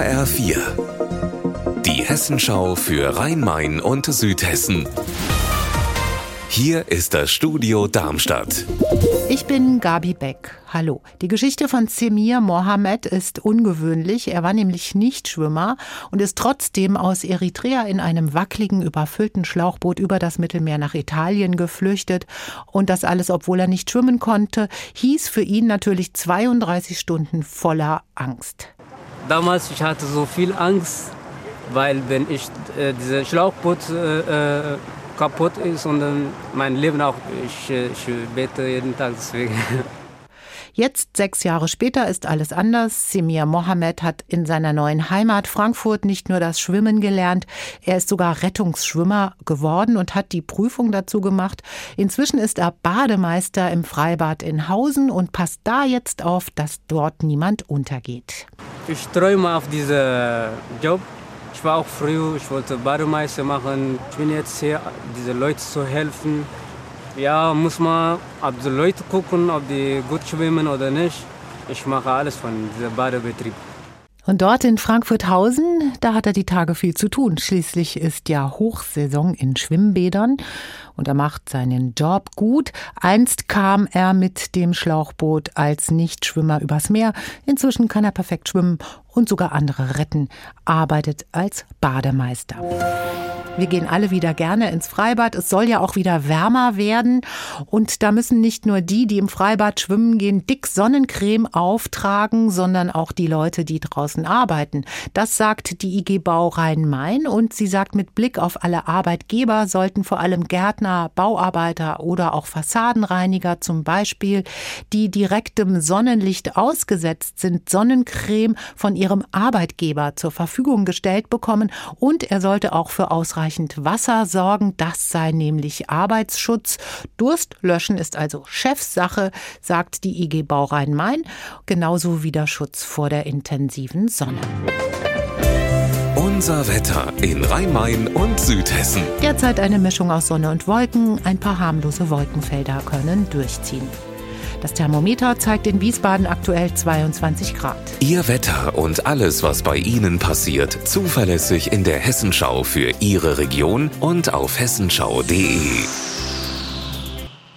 HR4. Die Hessenschau für Rhein-Main und Südhessen. Hier ist das Studio Darmstadt. Ich bin Gabi Beck. Hallo. Die Geschichte von Semir Mohammed ist ungewöhnlich. Er war nämlich nicht Schwimmer und ist trotzdem aus Eritrea in einem wackeligen, überfüllten Schlauchboot über das Mittelmeer nach Italien geflüchtet. Und das alles, obwohl er nicht schwimmen konnte, hieß für ihn natürlich 32 Stunden voller Angst. Damals ich hatte so viel Angst, weil wenn ich äh, diese Schlauchboot äh, äh kaputt ist und mein Leben auch. Ich, ich bete jeden Tag deswegen. Jetzt, sechs Jahre später, ist alles anders. Semir Mohammed hat in seiner neuen Heimat Frankfurt nicht nur das Schwimmen gelernt, er ist sogar Rettungsschwimmer geworden und hat die Prüfung dazu gemacht. Inzwischen ist er Bademeister im Freibad in Hausen und passt da jetzt auf, dass dort niemand untergeht. Ich träume auf diesen Job ich war auch früh, ich wollte Bademeister machen. Ich bin jetzt hier, diese Leute zu helfen. Ja, muss man auf die Leute gucken, ob die gut schwimmen oder nicht. Ich mache alles von diesem Badebetrieb. Und dort in Frankfurthausen, da hat er die Tage viel zu tun. Schließlich ist ja Hochsaison in Schwimmbädern und er macht seinen Job gut. Einst kam er mit dem Schlauchboot als Nichtschwimmer übers Meer. Inzwischen kann er perfekt schwimmen und sogar andere retten, arbeitet als Bademeister. Wir gehen alle wieder gerne ins Freibad. Es soll ja auch wieder wärmer werden. Und da müssen nicht nur die, die im Freibad schwimmen gehen, dick Sonnencreme auftragen, sondern auch die Leute, die draußen arbeiten. Das sagt die IG Bau Rhein-Main. Und sie sagt, mit Blick auf alle Arbeitgeber sollten vor allem Gärtner, Bauarbeiter oder auch Fassadenreiniger zum Beispiel, die direktem Sonnenlicht ausgesetzt sind, Sonnencreme von ihrem Arbeitgeber zur Verfügung gestellt bekommen. Und er sollte auch für ausreichend Wasser sorgen. Das sei nämlich Arbeitsschutz. Durst löschen ist also Chefsache, sagt die IG Bau Rhein-Main, genauso wie der Schutz vor der intensiven Sonne. Unser Wetter in Rhein-Main und Südhessen. Derzeit eine Mischung aus Sonne und Wolken. Ein paar harmlose Wolkenfelder können durchziehen. Das Thermometer zeigt in Wiesbaden aktuell 22 Grad. Ihr Wetter und alles, was bei Ihnen passiert, zuverlässig in der Hessenschau für Ihre Region und auf hessenschau.de.